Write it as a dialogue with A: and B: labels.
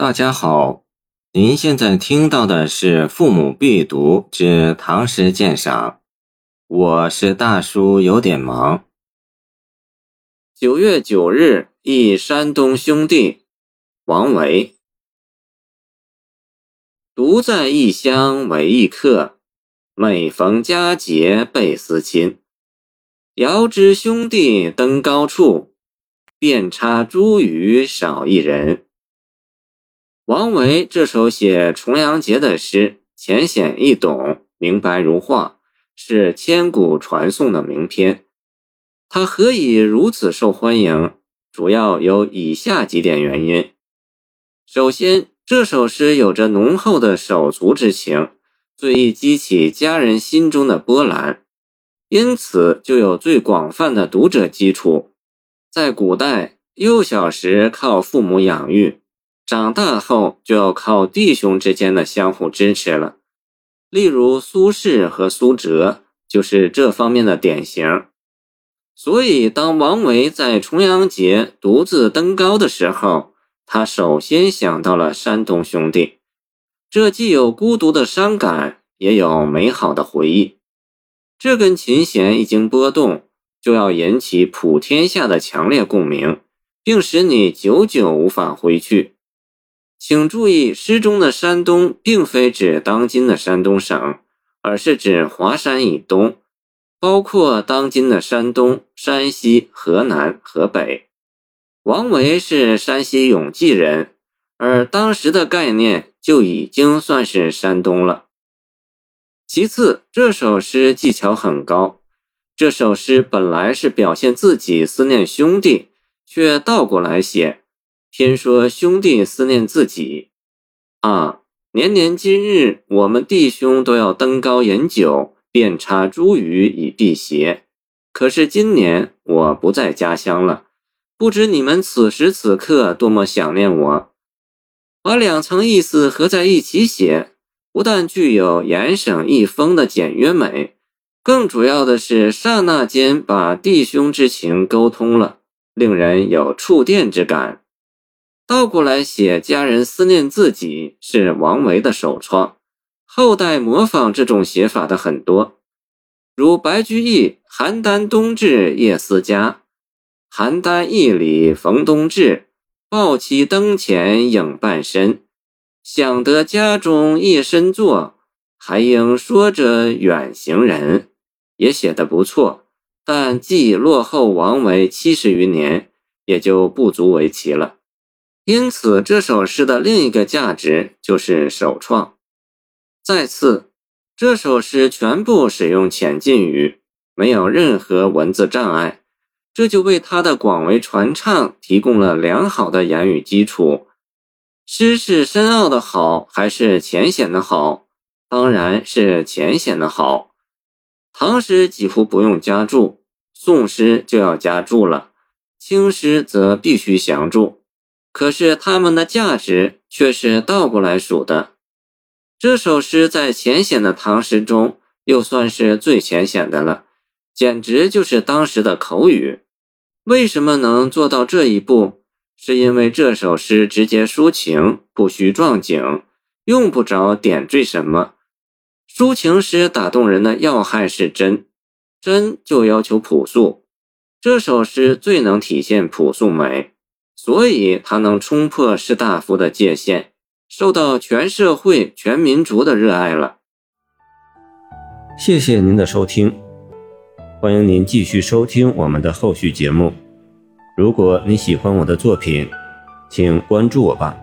A: 大家好，您现在听到的是《父母必读之唐诗鉴赏》，我是大叔，有点忙。九月九日忆山东兄弟，王维。独在异乡为异客，每逢佳节倍思亲。遥知兄弟登高处，遍插茱萸少一人。王维这首写重阳节的诗，浅显易懂，明白如画，是千古传颂的名篇。它何以如此受欢迎？主要有以下几点原因。首先，这首诗有着浓厚的手足之情，最易激起家人心中的波澜，因此就有最广泛的读者基础。在古代，幼小时靠父母养育。长大后就要靠弟兄之间的相互支持了，例如苏轼和苏辙就是这方面的典型。所以，当王维在重阳节独自登高的时候，他首先想到了山东兄弟。这既有孤独的伤感，也有美好的回忆。这根琴弦一经拨动，就要引起普天下的强烈共鸣，并使你久久无法回去。请注意，诗中的山东并非指当今的山东省，而是指华山以东，包括当今的山东、山西、河南、河北。王维是山西永济人，而当时的概念就已经算是山东了。其次，这首诗技巧很高。这首诗本来是表现自己思念兄弟，却倒过来写。偏说兄弟思念自己啊！年年今日，我们弟兄都要登高饮酒，遍插茱萸以辟邪。可是今年我不在家乡了，不知你们此时此刻多么想念我。把两层意思合在一起写，不但具有言省意丰的简约美，更主要的是刹那间把弟兄之情沟通了，令人有触电之感。倒过来写，家人思念自己是王维的首创，后代模仿这种写法的很多，如白居易《邯郸冬至夜思家》，邯郸驿里逢冬至，抱妻灯前影半身，想得家中一身坐，还应说着远行人，也写得不错，但既落后王维七十余年，也就不足为奇了。因此，这首诗的另一个价值就是首创。再次，这首诗全部使用浅近语，没有任何文字障碍，这就为它的广为传唱提供了良好的言语基础。诗是深奥的好，还是浅显的好？当然是浅显的好。唐诗几乎不用加注，宋诗就要加注了，清诗则必须详注。可是它们的价值却是倒过来数的。这首诗在浅显的唐诗中又算是最浅显的了，简直就是当时的口语。为什么能做到这一步？是因为这首诗直接抒情，不需壮景，用不着点缀什么。抒情诗打动人的要害是真，真就要求朴素。这首诗最能体现朴素美。所以，他能冲破士大夫的界限，受到全社会、全民族的热爱了。谢谢您的收听，欢迎您继续收听我们的后续节目。如果你喜欢我的作品，请关注我吧。